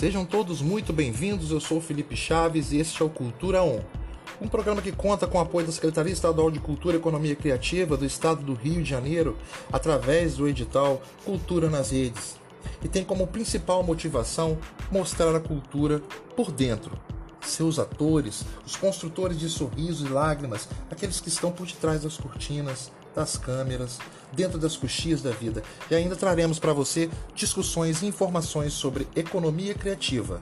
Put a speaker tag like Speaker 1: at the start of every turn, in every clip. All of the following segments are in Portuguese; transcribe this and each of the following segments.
Speaker 1: Sejam todos muito bem-vindos. Eu sou Felipe Chaves e este é o Cultura On, um programa que conta com o apoio da Secretaria Estadual de Cultura e Economia Criativa do Estado do Rio de Janeiro, através do edital Cultura nas Redes, e tem como principal motivação mostrar a cultura por dentro. Seus atores, os construtores de sorrisos e lágrimas, aqueles que estão por detrás das cortinas, das câmeras, dentro das coxias da vida. E ainda traremos para você discussões e informações sobre economia criativa.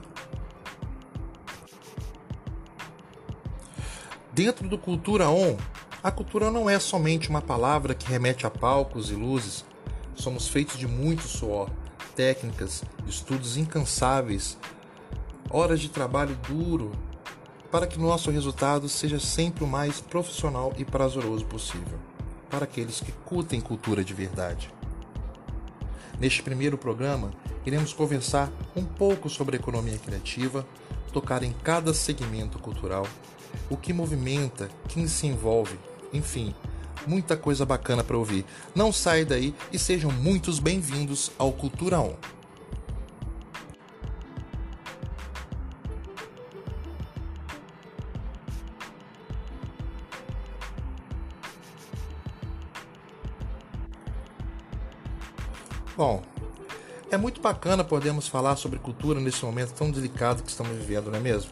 Speaker 1: Dentro do Cultura On, a cultura não é somente uma palavra que remete a palcos e luzes. Somos feitos de muito suor, técnicas, estudos incansáveis, horas de trabalho duro, para que nosso resultado seja sempre o mais profissional e prazeroso possível para aqueles que curtem cultura de verdade. Neste primeiro programa, iremos conversar um pouco sobre a economia criativa, tocar em cada segmento cultural, o que movimenta, quem se envolve, enfim, muita coisa bacana para ouvir. Não saia daí e sejam muitos bem-vindos ao Cultura On. Bacana podermos falar sobre cultura nesse momento tão delicado que estamos vivendo, não é mesmo?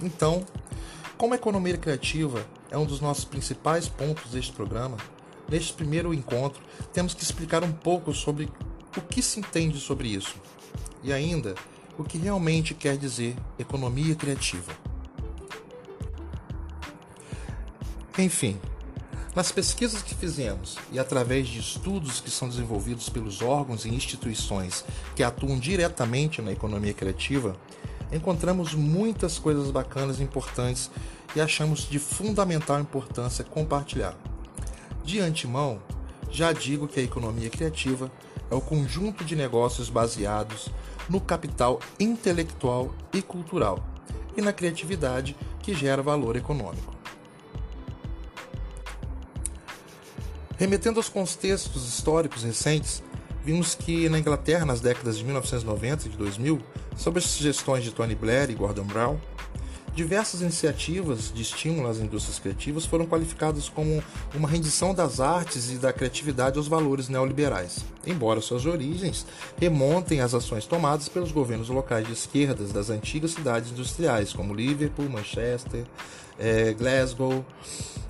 Speaker 1: Então, como a economia criativa é um dos nossos principais pontos deste programa, neste primeiro encontro temos que explicar um pouco sobre o que se entende sobre isso e ainda o que realmente quer dizer economia criativa. Enfim, nas pesquisas que fizemos e através de estudos que são desenvolvidos pelos órgãos e instituições que atuam diretamente na economia criativa, encontramos muitas coisas bacanas e importantes e achamos de fundamental importância compartilhar. De antemão, já digo que a economia criativa é o conjunto de negócios baseados no capital intelectual e cultural e na criatividade que gera valor econômico. Remetendo aos contextos históricos recentes, vimos que na Inglaterra, nas décadas de 1990 e de 2000, sob as sugestões de Tony Blair e Gordon Brown, diversas iniciativas de estímulo às indústrias criativas foram qualificadas como uma rendição das artes e da criatividade aos valores neoliberais, embora suas origens remontem às ações tomadas pelos governos locais de esquerdas das antigas cidades industriais, como Liverpool, Manchester, eh, Glasgow,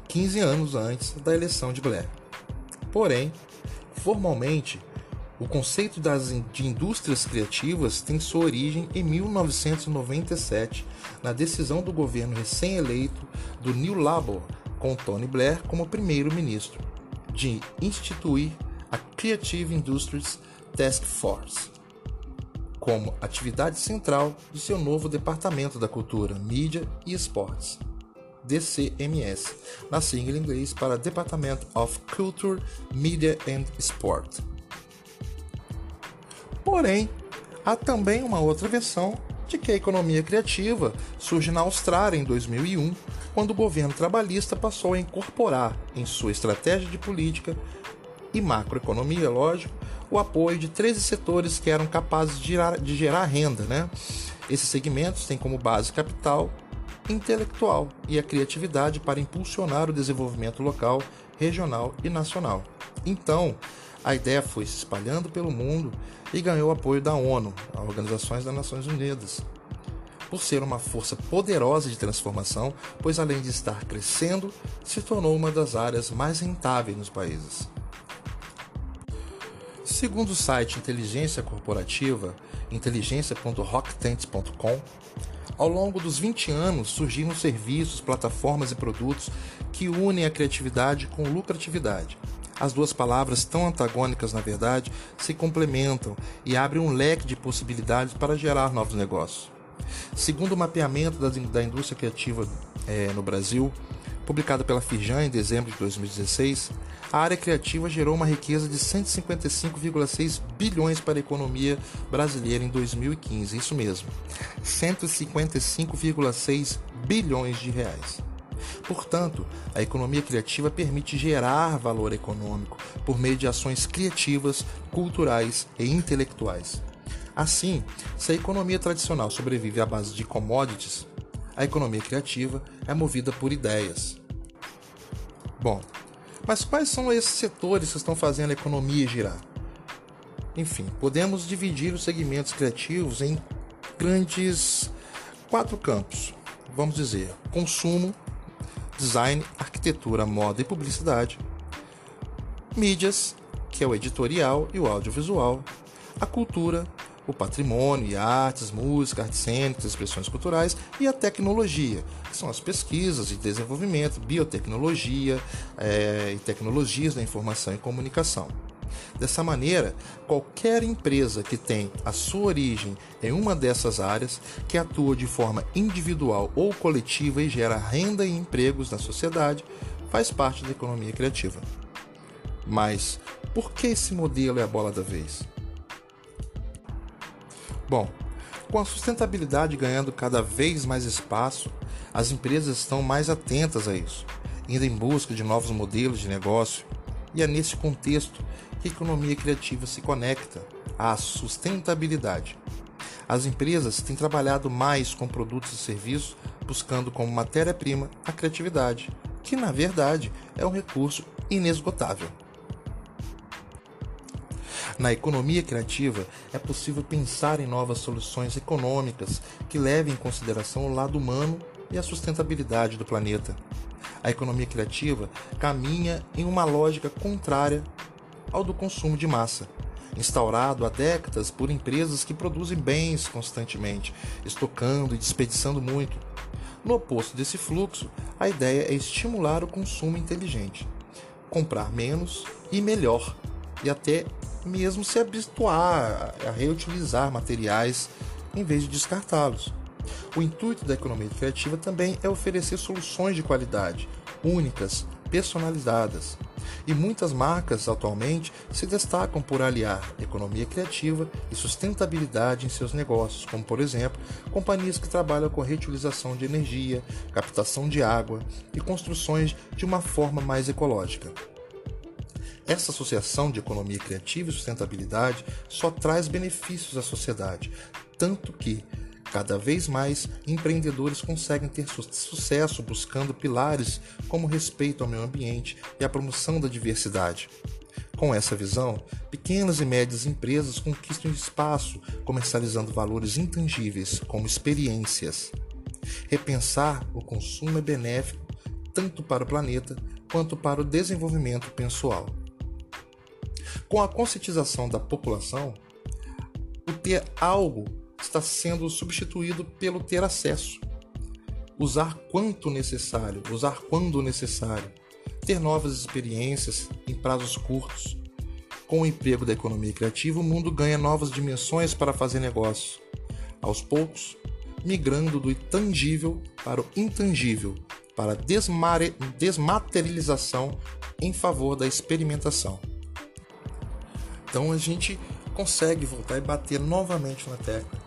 Speaker 1: 15 anos antes da eleição de Blair. Porém, formalmente, o conceito das, de indústrias criativas tem sua origem em 1997, na decisão do governo recém-eleito do New Labour, com Tony Blair como primeiro-ministro, de instituir a Creative Industries Task Force como atividade central de seu novo Departamento da Cultura, Mídia e Esportes. DCMS, na sigla em inglês para Department of Culture, Media and Sport. Porém, há também uma outra versão de que a economia criativa surge na Austrália em 2001, quando o governo trabalhista passou a incorporar em sua estratégia de política e macroeconomia, lógico, o apoio de 13 setores que eram capazes de gerar, de gerar renda. Né? Esses segmentos têm como base capital, intelectual e a criatividade para impulsionar o desenvolvimento local, regional e nacional. Então, a ideia foi se espalhando pelo mundo e ganhou apoio da ONU, a Organizações das Nações Unidas, por ser uma força poderosa de transformação, pois além de estar crescendo, se tornou uma das áreas mais rentáveis nos países. Segundo o site Inteligência Corporativa, inteligência.rocktent.com, ao longo dos 20 anos surgiram serviços, plataformas e produtos que unem a criatividade com lucratividade. As duas palavras, tão antagônicas na verdade, se complementam e abrem um leque de possibilidades para gerar novos negócios. Segundo o mapeamento da, indústria criativa é, no Brasil, publicado pela Firjan em dezembro de 2016, a área criativa gerou uma riqueza de 155,6 bilhões para a economia brasileira em 2015. Isso mesmo, 155,6 bilhões de reais. Portanto, a economia criativa permite gerar valor econômico por meio de ações criativas, culturais e intelectuais. Assim, se a economia tradicional sobrevive à base de commodities, a economia criativa é movida por ideias. Bom, mas quais são esses setores que estão fazendo a economia girar? Enfim, podemos dividir os segmentos criativos em grandes quatro campos. Vamos dizer: consumo, design, arquitetura, moda e publicidade, mídias, que é o editorial e o audiovisual, a cultura, o patrimônio e artes, música, artes cênicas, expressões culturais e a tecnologia, que são as pesquisas e desenvolvimento, biotecnologia é, e tecnologias da informação e comunicação. Dessa maneira, qualquer empresa que tem a sua origem em uma dessas áreas, que atua de forma individual ou coletiva e gera renda e empregos na sociedade, faz parte da economia criativa. Mas por que esse modelo é a bola da vez? Bom, com a sustentabilidade ganhando cada vez mais espaço, as empresas estão mais atentas a isso, indo em busca de novos modelos de negócio, e é nesse contexto que a economia criativa se conecta à sustentabilidade. As empresas têm trabalhado mais com produtos e serviços, buscando como matéria-prima a criatividade, que na verdade é um recurso inesgotável. Na economia criativa, é possível pensar em novas soluções econômicas que levem em consideração o lado humano e a sustentabilidade do planeta. A economia criativa caminha em uma lógica contrária ao do consumo de massa, instaurado há décadas por empresas que produzem bens constantemente, estocando e desperdiçando muito. No oposto desse fluxo, a ideia é estimular o consumo inteligente, comprar menos e melhor, e até mesmo se habituar a reutilizar materiais em vez de descartá-los. O intuito da economia criativa também é oferecer soluções de qualidade, únicas, personalizadas. E muitas marcas atualmente se destacam por aliar economia criativa e sustentabilidade em seus negócios, como por exemplo, companhias que trabalham com reutilização de energia, captação de água e construções de uma forma mais ecológica. Essa associação de economia criativa e sustentabilidade só traz benefícios à sociedade, tanto que Cada vez mais, empreendedores conseguem ter sucesso buscando pilares como respeito ao meio ambiente e a promoção da diversidade. Com essa visão, pequenas e médias empresas conquistam espaço comercializando valores intangíveis como experiências. Repensar o consumo é benéfico tanto para o planeta quanto para o desenvolvimento pessoal. Com a conscientização da população, o ter algo está sendo substituído pelo ter acesso. Usar quanto necessário, usar quando necessário, ter novas experiências em prazos curtos. Com o emprego da economia criativa, o mundo ganha novas dimensões para fazer negócio. Aos poucos, migrando do intangível para o intangível, para a desmaterialização em favor da experimentação. Então a gente consegue voltar e bater novamente na tecla.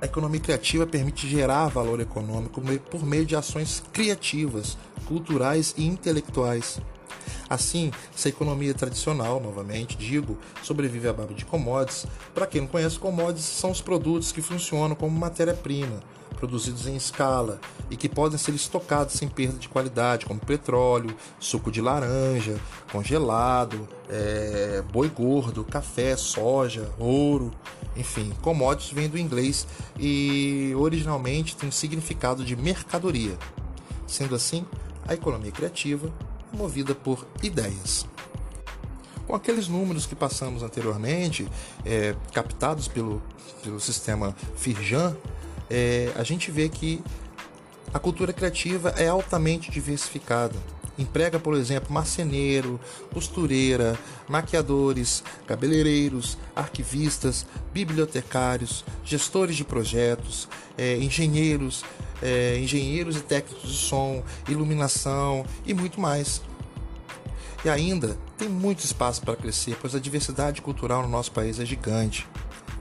Speaker 1: A economia criativa permite gerar valor econômico por meio de ações criativas, culturais e intelectuais. Assim, se a economia tradicional, novamente digo, sobrevive à base de commodities, para quem não conhece, commodities são os produtos que funcionam como matéria-prima, produzidos em escala e que podem ser estocados sem perda de qualidade, como petróleo, suco de laranja, congelado, é, boi gordo, café, soja, ouro, enfim, commodities vem do inglês e originalmente tem o significado de mercadoria. Sendo assim, a economia criativa é movida por ideias. Com aqueles números que passamos anteriormente, é, captados pelo, pelo sistema Firjan, é, a gente vê que a cultura criativa é altamente diversificada. Emprega, por exemplo, marceneiro, costureira, maquiadores, cabeleireiros, arquivistas, bibliotecários, gestores de projetos, é, engenheiros, é, engenheiros e técnicos de som, iluminação e muito mais. E ainda tem muito espaço para crescer, pois a diversidade cultural no nosso país é gigante.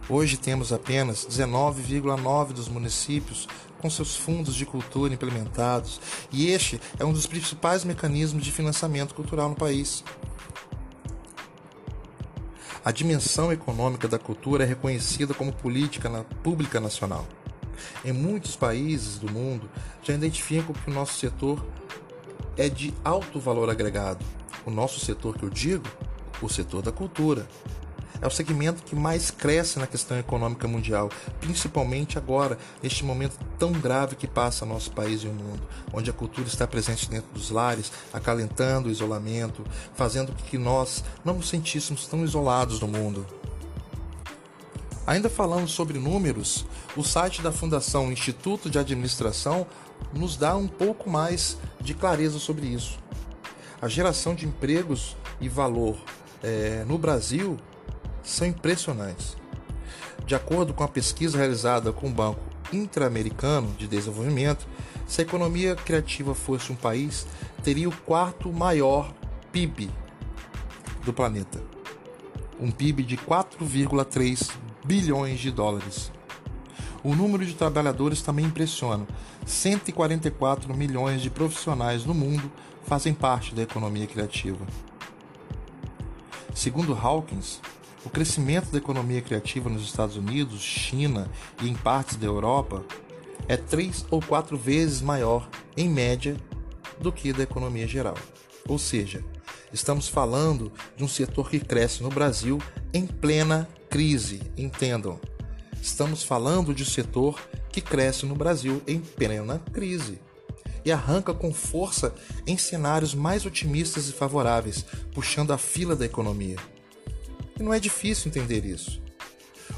Speaker 1: Hoje temos apenas 19,9 dos municípios com seus fundos de cultura implementados, e este é um dos principais mecanismos de financiamento cultural no país. A dimensão econômica da cultura é reconhecida como política pública nacional. Em muitos países do mundo já identificam que o nosso setor é de alto valor agregado. O nosso setor que eu digo, o setor da cultura. É o segmento que mais cresce na questão econômica mundial, principalmente agora, neste momento tão grave que passa nosso país e o mundo, onde a cultura está presente dentro dos lares, acalentando o isolamento, fazendo com que nós não nos sentíssemos tão isolados no mundo. Ainda falando sobre números, o site da Fundação Instituto de Administração nos dá um pouco mais de clareza sobre isso. A geração de empregos e valor é, no Brasil são impressionantes. De acordo com a pesquisa realizada com o Banco Interamericano de Desenvolvimento, se a economia criativa fosse um país, teria o quarto maior PIB do planeta. Um PIB de 4,3 bilhões de dólares. O número de trabalhadores também impressiona. 144 milhões de profissionais no mundo fazem parte da economia criativa. Segundo Hawkins, o crescimento da economia criativa nos Estados Unidos, China e em partes da Europa é três ou quatro vezes maior, em média, do que da economia geral. Ou seja, estamos falando de um setor que cresce no Brasil em plena crise, entendam. Estamos falando de um setor que cresce no Brasil em plena crise e arranca com força em cenários mais otimistas e favoráveis, puxando a fila da economia. E não é difícil entender isso.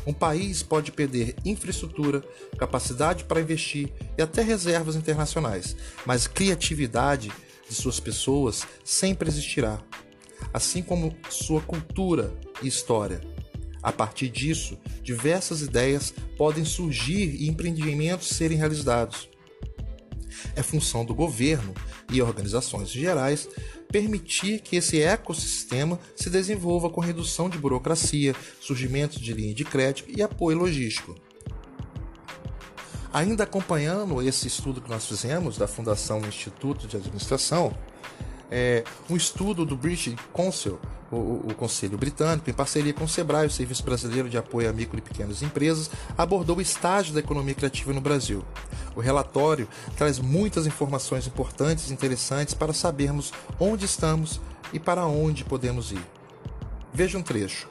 Speaker 1: Um país pode perder infraestrutura, capacidade para investir e até reservas internacionais, mas criatividade de suas pessoas sempre existirá, assim como sua cultura e história. A partir disso, diversas ideias podem surgir e empreendimentos serem realizados. É função do governo e organizações gerais permitir que esse ecossistema se desenvolva com redução de burocracia, surgimento de linha de crédito e apoio logístico. Ainda acompanhando esse estudo que nós fizemos da Fundação Instituto de Administração, é, um estudo do British Council, o, o, Conselho Britânico, em parceria com o SEBRAE, o Serviço Brasileiro de Apoio a Micro e Pequenas Empresas, abordou o estágio da economia criativa no Brasil. O relatório traz muitas informações importantes e interessantes para sabermos onde estamos e para onde podemos ir. Veja um trecho.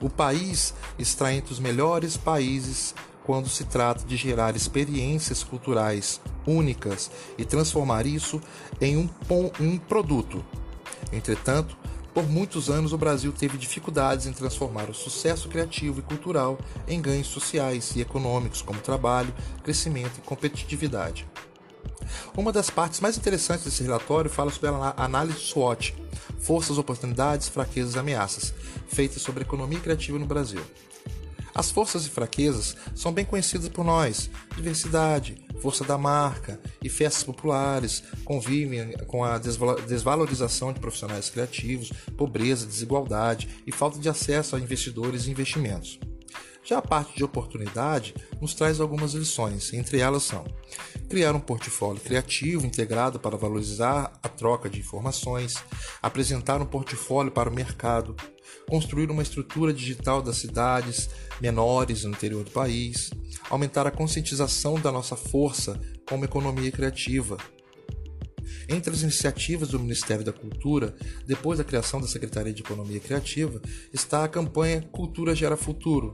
Speaker 1: O país está entre os melhores países quando se trata de gerar experiências culturais únicas e transformar isso em um, um produto. Entretanto, por muitos anos o Brasil teve dificuldades em transformar o sucesso criativo e cultural em ganhos sociais e econômicos, como trabalho, crescimento e competitividade. Uma das partes mais interessantes desse relatório fala sobre a análise SWOT, forças, oportunidades, fraquezas e ameaças, feita sobre a economia criativa no Brasil. As forças e fraquezas são bem conhecidas por nós: diversidade, força da marca e festas populares convivem com a desvalorização de profissionais criativos, pobreza, desigualdade e falta de acesso a investidores e investimentos. Já a parte de oportunidade nos traz algumas lições, entre elas são: criar um portfólio criativo integrado para valorizar a troca de informações, apresentar um portfólio para o mercado, construir uma estrutura digital das cidades menores no interior do país, aumentar a conscientização da nossa força como economia criativa. Entre as iniciativas do Ministério da Cultura, depois da criação da Secretaria de Economia Criativa, está a campanha Cultura Gera Futuro,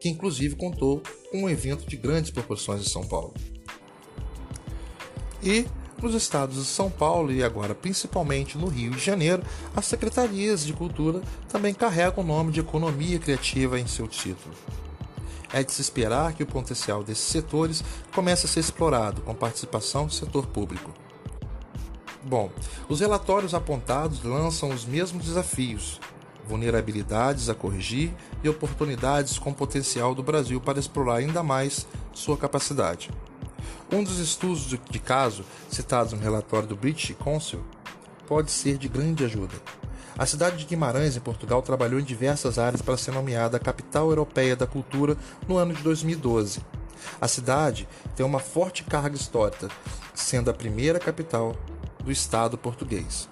Speaker 1: que inclusive contou com um evento de grandes proporções em São Paulo. E nos estados de São Paulo e agora principalmente no Rio de Janeiro, as secretarias de cultura também carregam o nome de economia criativa em seu título. É de se esperar que o potencial desses setores comece a ser explorado com participação do setor público. Bom, os relatórios apontados lançam os mesmos desafios, vulnerabilidades a corrigir e oportunidades com potencial do Brasil para explorar ainda mais sua capacidade. Um dos estudos de caso citados no relatório do British Council pode ser de grande ajuda. A cidade de Guimarães, em Portugal, trabalhou em diversas áreas para ser nomeada capital europeia da cultura no ano de 2012. A cidade tem uma forte carga histórica, sendo a primeira capital do Estado português.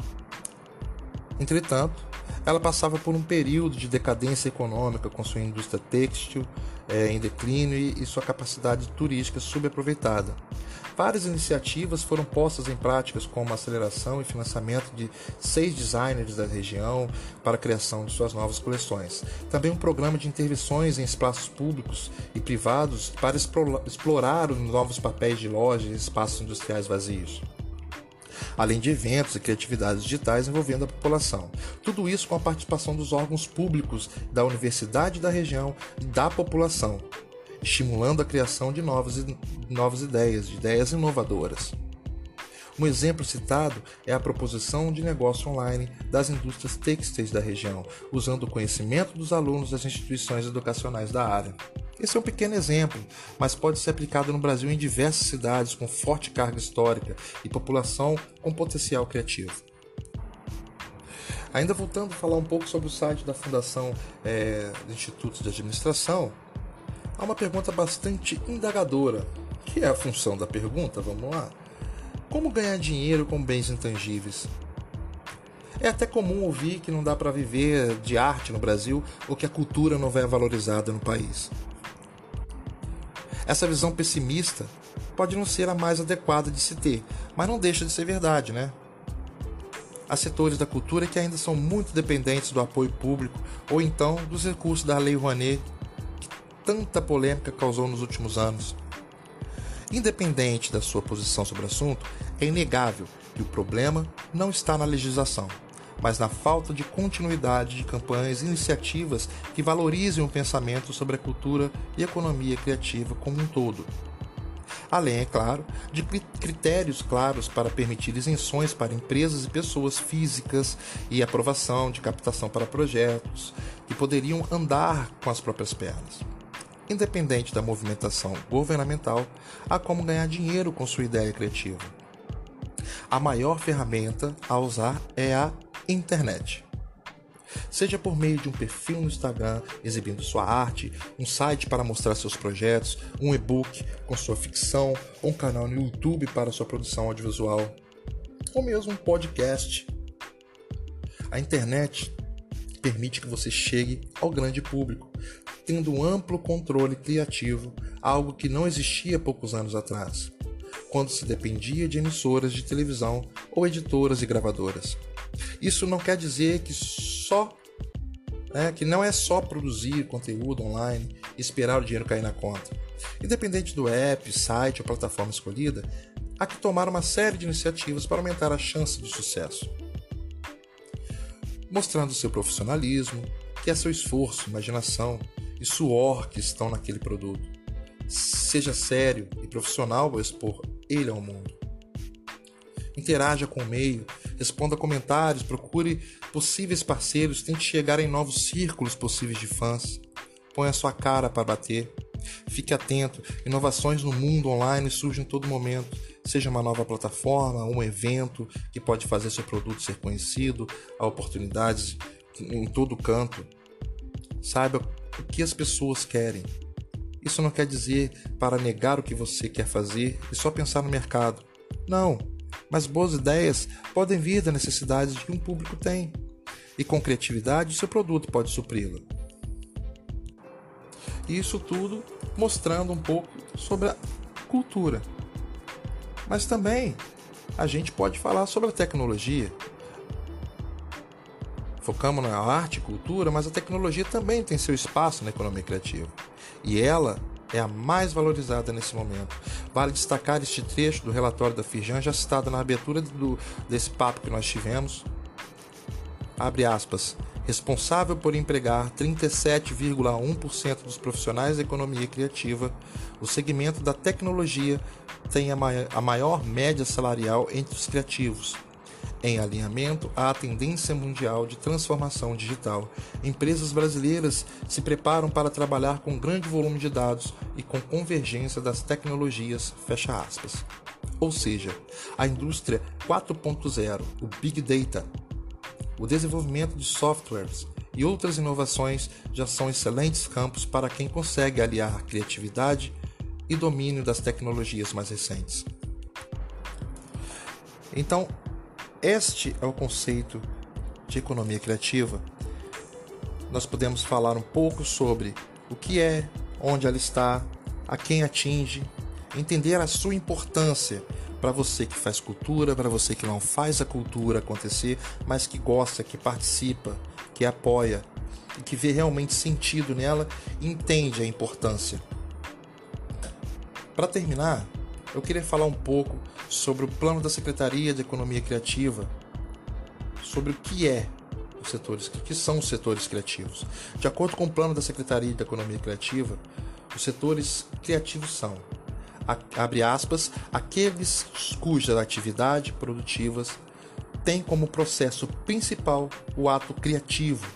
Speaker 1: Entretanto, ela passava por um período de decadência econômica com sua indústria têxtil é, em declínio e, e sua capacidade turística subaproveitada. Várias iniciativas foram postas em práticas, como a aceleração e financiamento de seis designers da região para a criação de suas novas coleções. Também um programa de intervenções em espaços públicos e privados para explorar os novos papéis de lojas e espaços industriais vazios além de eventos e criatividades digitais envolvendo a população. Tudo isso com a participação dos órgãos públicos, da universidade da região e da população, estimulando a criação de novas, novas ideias, de ideias inovadoras. Um exemplo citado é a proposição de negócio online das indústrias têxteis da região, usando o conhecimento dos alunos das instituições educacionais da área. Esse é um pequeno exemplo, mas pode ser aplicado no Brasil em diversas cidades com forte carga histórica e população com potencial criativo. Ainda voltando a falar um pouco sobre o site da Fundação é, Institutos de Administração, há uma pergunta bastante indagadora. Que é a função da pergunta? Vamos lá. Como ganhar dinheiro com bens intangíveis? É até comum ouvir que não dá para viver de arte no Brasil ou que a cultura não é valorizada no país. Essa visão pessimista pode não ser a mais adequada de se ter, mas não deixa de ser verdade, né? Há setores da cultura que ainda são muito dependentes do apoio público ou então dos recursos da Lei Rouanet, que tanta polêmica causou nos últimos anos. Independente da sua posição sobre o assunto, é inegável que o problema não está na legislação, mas na falta de continuidade de campanhas e iniciativas que valorizem o pensamento sobre a cultura e economia criativa como um todo. Além, é claro, de critérios claros para permitir isenções para empresas e pessoas físicas e aprovação de captação para projetos que poderiam andar com as próprias pernas. Independente da movimentação governamental, há como ganhar dinheiro com sua ideia criativa. A maior ferramenta a usar é a internet. Seja por meio de um perfil no Instagram exibindo sua arte, um site para mostrar seus projetos, um e-book com sua ficção, ou um canal no YouTube para sua produção audiovisual, ou mesmo um podcast. A internet permite que você chegue ao grande público, tendo um amplo controle criativo, algo que não existia poucos anos atrás, quando se dependia de emissoras de televisão ou editoras e gravadoras. Isso não quer dizer que só né, que não é só produzir conteúdo online e esperar o dinheiro cair na conta. Independente do app, site ou plataforma escolhida, há que tomar uma série de iniciativas para aumentar a chance de sucesso. Mostrando seu profissionalismo, que é seu esforço, imaginação e suor que estão naquele produto. Seja sério e profissional ao expor ele ao mundo. Interaja com o meio responda comentários, procure possíveis parceiros, tente chegar em novos círculos possíveis de fãs. Põe a sua cara para bater. Fique atento, inovações no mundo online surgem em todo momento, seja uma nova plataforma, um evento que pode fazer seu produto ser conhecido, há oportunidades em todo canto. Saiba o que as pessoas querem. Isso não quer dizer para negar o que você quer fazer e só pensar no mercado. Não, mas boas ideias podem vir da necessidade que um público tem, e com criatividade seu produto pode supri-la. Isso tudo mostrando um pouco sobre a cultura. Mas também a gente pode falar sobre a tecnologia. Focamos na arte e cultura, mas a tecnologia também tem seu espaço na economia criativa. E ela é a mais valorizada nesse momento. Vale destacar este trecho do relatório da Firjan, já citado na abertura do, desse papo que nós tivemos. Abre aspas. Responsável por empregar 37,1% dos profissionais da economia criativa, o segmento da tecnologia tem a maior média salarial entre os criativos, em alinhamento à tendência mundial de transformação digital, empresas brasileiras se preparam para trabalhar com grande volume de dados e com convergência das tecnologias, fecha aspas. Ou seja, a indústria 4.0, o Big Data, o desenvolvimento de softwares e outras inovações já são excelentes campos para quem consegue aliar criatividade e domínio das tecnologias mais recentes. Então, este é o conceito de economia criativa nós podemos falar um pouco sobre o que é, onde ela está, a quem atinge, entender a sua importância para você que faz cultura, para você que não faz a cultura acontecer, mas que gosta, que participa, que apoia e que vê realmente sentido nela entende a importância. Para terminar, eu queria falar um pouco sobre o plano da Secretaria de Economia Criativa, sobre o que é os setores, o que são os setores criativos. De acordo com o plano da Secretaria de Economia Criativa, os setores criativos são abre aspas, aqueles cuja atividade produtivas tem como processo principal o ato criativo,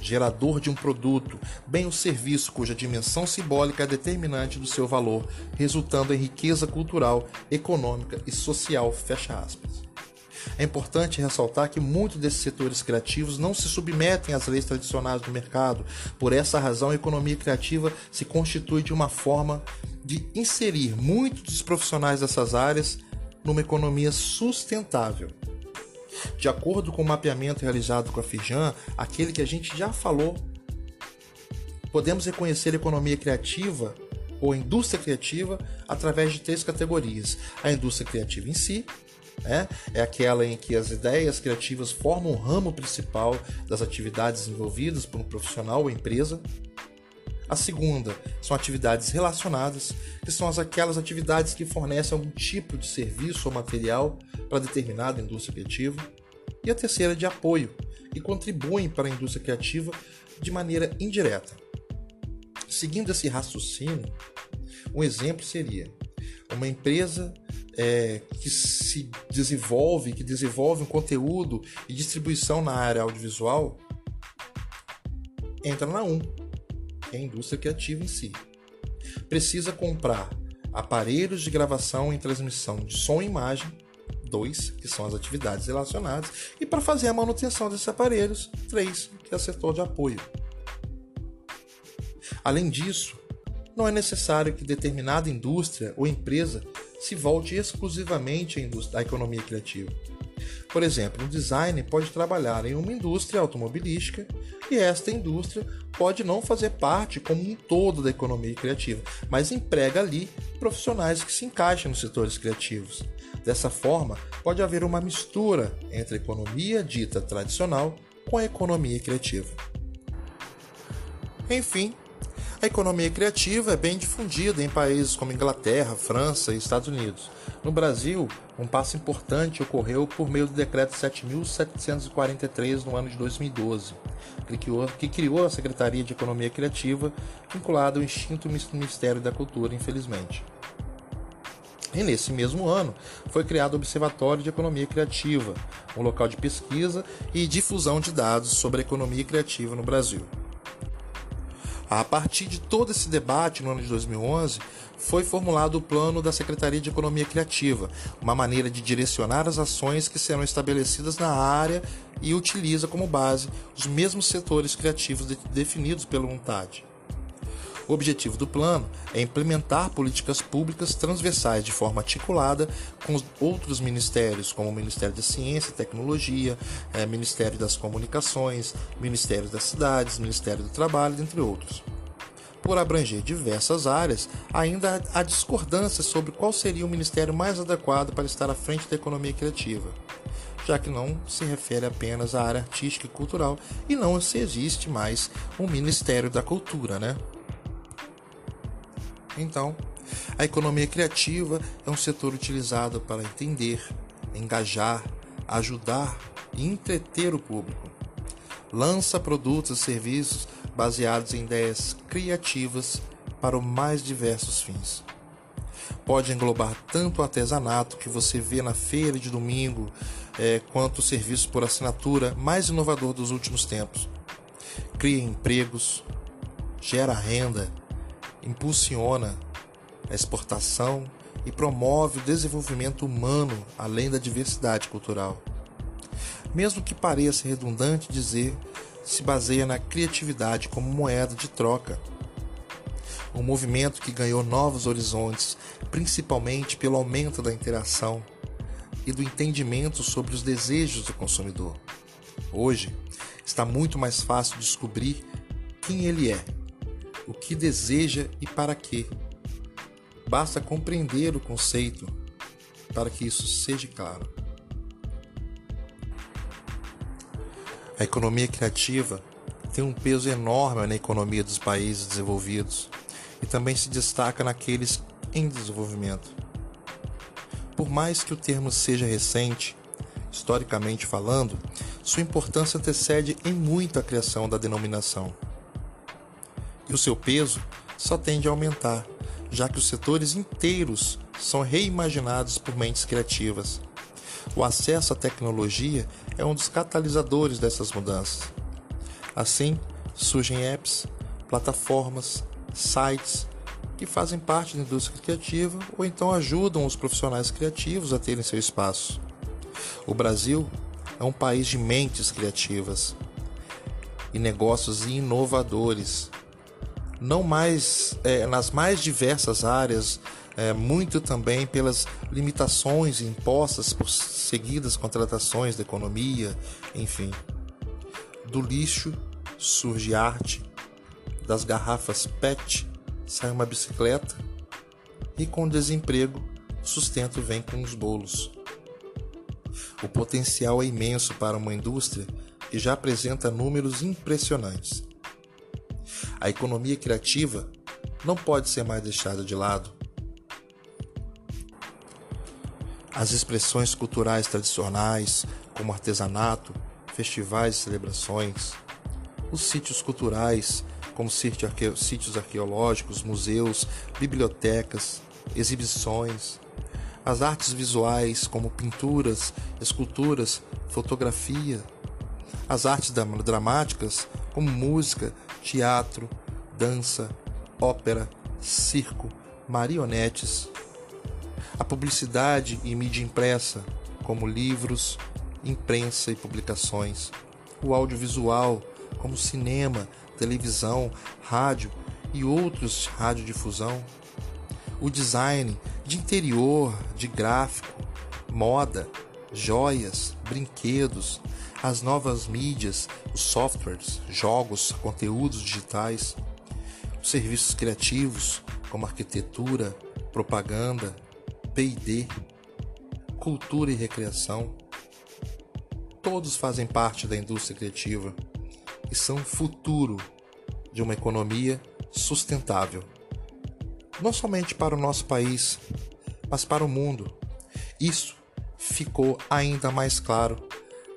Speaker 1: gerador de um produto, bem o serviço cuja dimensão simbólica é determinante do seu valor, resultando em riqueza cultural, econômica e social, fecha aspas. É importante ressaltar que muitos desses setores criativos não se submetem às leis tradicionais do mercado. Por essa razão, a economia criativa se constitui de uma forma de inserir muitos dos profissionais dessas áreas numa economia sustentável. De acordo com o mapeamento realizado com a Fijan, aquele que a gente já falou, podemos reconhecer a economia criativa ou indústria criativa através de três categorias: a indústria criativa em si, é, é aquela em que as ideias criativas formam o ramo principal das atividades envolvidas por um profissional ou empresa. A segunda são atividades relacionadas, que são aquelas atividades que fornecem algum tipo de serviço ou material para determinada indústria criativa. E a terceira de apoio, que contribuem para a indústria criativa de maneira indireta. Seguindo esse raciocínio, um exemplo seria uma empresa é, que se desenvolve, que desenvolve um conteúdo e distribuição na área audiovisual, entra na 1, que é a indústria criativa em si. Precisa comprar aparelhos de gravação e transmissão de som e imagem, 2, que são as atividades relacionadas, e para fazer a manutenção desses aparelhos, 3, que é o setor de apoio. Além disso, não é necessário que determinada indústria ou empresa se volte exclusivamente à, à economia criativa. Por exemplo, um designer pode trabalhar em uma indústria automobilística e esta indústria pode não fazer parte como um todo da economia criativa, mas emprega ali profissionais que se encaixam nos setores criativos. Dessa forma, pode haver uma mistura entre a economia dita tradicional com a economia criativa. Enfim, a economia criativa é bem difundida em países como Inglaterra, França e Estados Unidos. No Brasil, um passo importante ocorreu por meio do Decreto 7.743 no ano de 2012, que criou, que criou a Secretaria de Economia Criativa, vinculada ao extinto Ministério da Cultura, infelizmente. E nesse mesmo ano foi criado o Observatório de Economia Criativa, um local de pesquisa e difusão de dados sobre a economia criativa no Brasil. A partir de todo esse debate no ano de 2011, foi formulado o plano da Secretaria de Economia Criativa, uma maneira de direcionar as ações que serão estabelecidas na área e utiliza como base os mesmos setores criativos definidos pela UNTAD. O objetivo do plano é implementar políticas públicas transversais de forma articulada com outros ministérios, como o Ministério da Ciência e Tecnologia, é, Ministério das Comunicações, Ministério das Cidades, Ministério do Trabalho, entre outros. Por abranger diversas áreas, ainda há discordâncias sobre qual seria o ministério mais adequado para estar à frente da economia criativa já que não se refere apenas à área artística e cultural e não se existe mais um Ministério da Cultura, né? Então, a economia criativa é um setor utilizado para entender, engajar, ajudar e entreter o público. Lança produtos e serviços baseados em ideias criativas para os mais diversos fins. Pode englobar tanto o artesanato que você vê na feira de domingo, é, quanto o serviço por assinatura mais inovador dos últimos tempos. Cria empregos, gera renda impulsiona a exportação e promove o desenvolvimento humano além da diversidade cultural. Mesmo que pareça redundante dizer, se baseia na criatividade como moeda de troca. Um movimento que ganhou novos horizontes, principalmente pelo aumento da interação e do entendimento sobre os desejos do consumidor. Hoje, está muito mais fácil descobrir quem ele é, o que deseja e para quê. Basta compreender o conceito para que isso seja claro. A economia criativa tem um peso enorme na economia dos países desenvolvidos e também se destaca naqueles em desenvolvimento. Por mais que o termo seja recente, historicamente falando, sua importância antecede em muito a criação da denominação. E o seu peso só tende a aumentar, já que os setores inteiros são reimaginados por mentes criativas. O acesso à tecnologia é um dos catalisadores dessas mudanças. Assim, surgem apps, plataformas, sites que fazem parte da indústria criativa ou então ajudam os profissionais criativos a terem seu espaço. O Brasil é um país de mentes criativas e negócios inovadores, não mais é, nas mais diversas áreas, é, muito também pelas limitações impostas por seguidas contratações da economia, enfim. Do lixo surge arte, das garrafas PET sai uma bicicleta e com desemprego o sustento vem com os bolos. O potencial é imenso para uma indústria que já apresenta números impressionantes. A economia criativa não pode ser mais deixada de lado. As expressões culturais tradicionais, como artesanato, festivais e celebrações, os sítios culturais como sítios arqueológicos, museus, bibliotecas, exibições, as artes visuais, como pinturas, esculturas, fotografia, as artes dramáticas, como música, teatro, dança, ópera, circo, marionetes, a publicidade e mídia impressa, como livros, imprensa e publicações, o audiovisual, como cinema, televisão, rádio e outros radiodifusão, o design de interior, de gráfico, moda, joias, brinquedos, as novas mídias, os softwares, jogos, conteúdos digitais, os serviços criativos como arquitetura, propaganda, P&D, cultura e recreação, todos fazem parte da indústria criativa e são futuro de uma economia sustentável. Não somente para o nosso país, mas para o mundo. Isso ficou ainda mais claro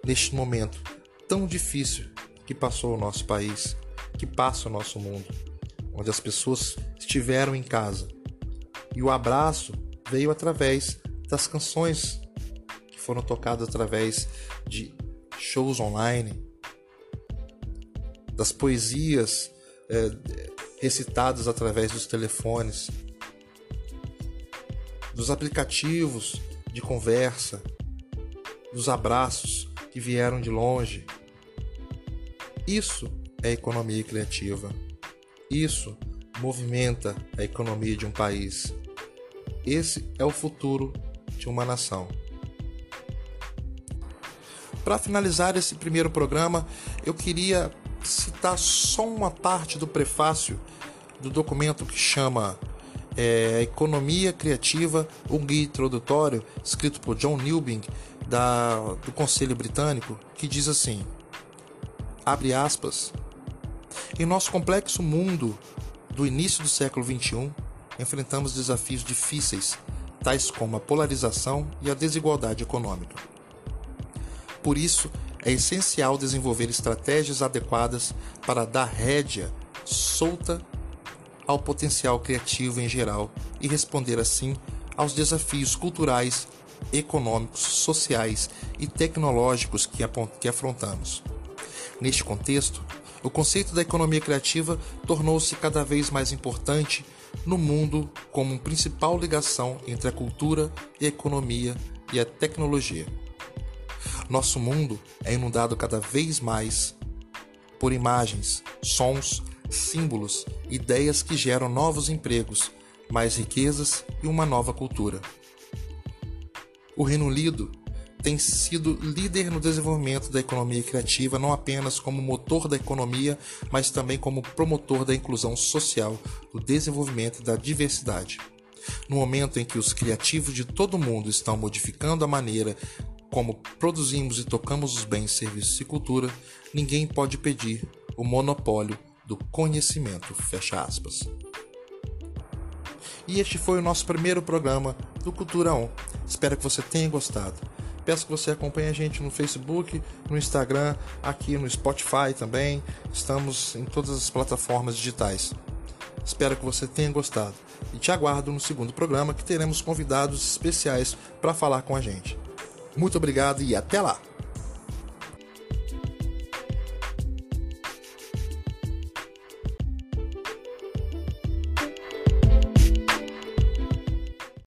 Speaker 1: neste momento tão difícil que passou o nosso país, que passa o nosso mundo, onde as pessoas estiveram em casa. E o abraço veio através das canções que foram tocadas através de shows online, das poesias é, recitadas através dos telefones, dos aplicativos de conversa, dos abraços que vieram de longe. Isso é economia criativa. Isso movimenta a economia de um país. Esse é o futuro de uma nação. Para finalizar esse primeiro programa, eu queria citar só uma parte do prefácio do documento que chama é, Economia Criativa, um guia introdutório, escrito por John Newbing, da, do Conselho Britânico, que diz assim: abre aspas. Em nosso complexo mundo do início do século XXI, enfrentamos desafios difíceis, tais como a polarização e a desigualdade econômica. Por isso, é essencial desenvolver estratégias adequadas para dar rédea solta ao potencial criativo em geral e responder assim aos desafios culturais, econômicos, sociais e tecnológicos que, que afrontamos. Neste contexto, o conceito da economia criativa tornou-se cada vez mais importante no mundo como principal ligação entre a cultura e a economia e a tecnologia. Nosso mundo é inundado cada vez mais por imagens, sons, símbolos, ideias que geram novos empregos, mais riquezas e uma nova cultura. O Reino Unido tem sido líder no desenvolvimento da economia criativa, não apenas como motor da economia, mas também como promotor da inclusão social, do desenvolvimento e da diversidade. No momento em que os criativos de todo o mundo estão modificando a maneira como produzimos e tocamos os bens, serviços e cultura, ninguém pode pedir o monopólio do conhecimento. Fecha aspas. E este foi o nosso primeiro programa do Cultura On. Espero que você tenha gostado. Peço que você acompanhe a gente no Facebook, no Instagram, aqui no Spotify também. Estamos em todas as plataformas digitais. Espero que você tenha gostado e te aguardo no segundo programa que teremos convidados especiais para falar com a gente. Muito obrigado e até lá!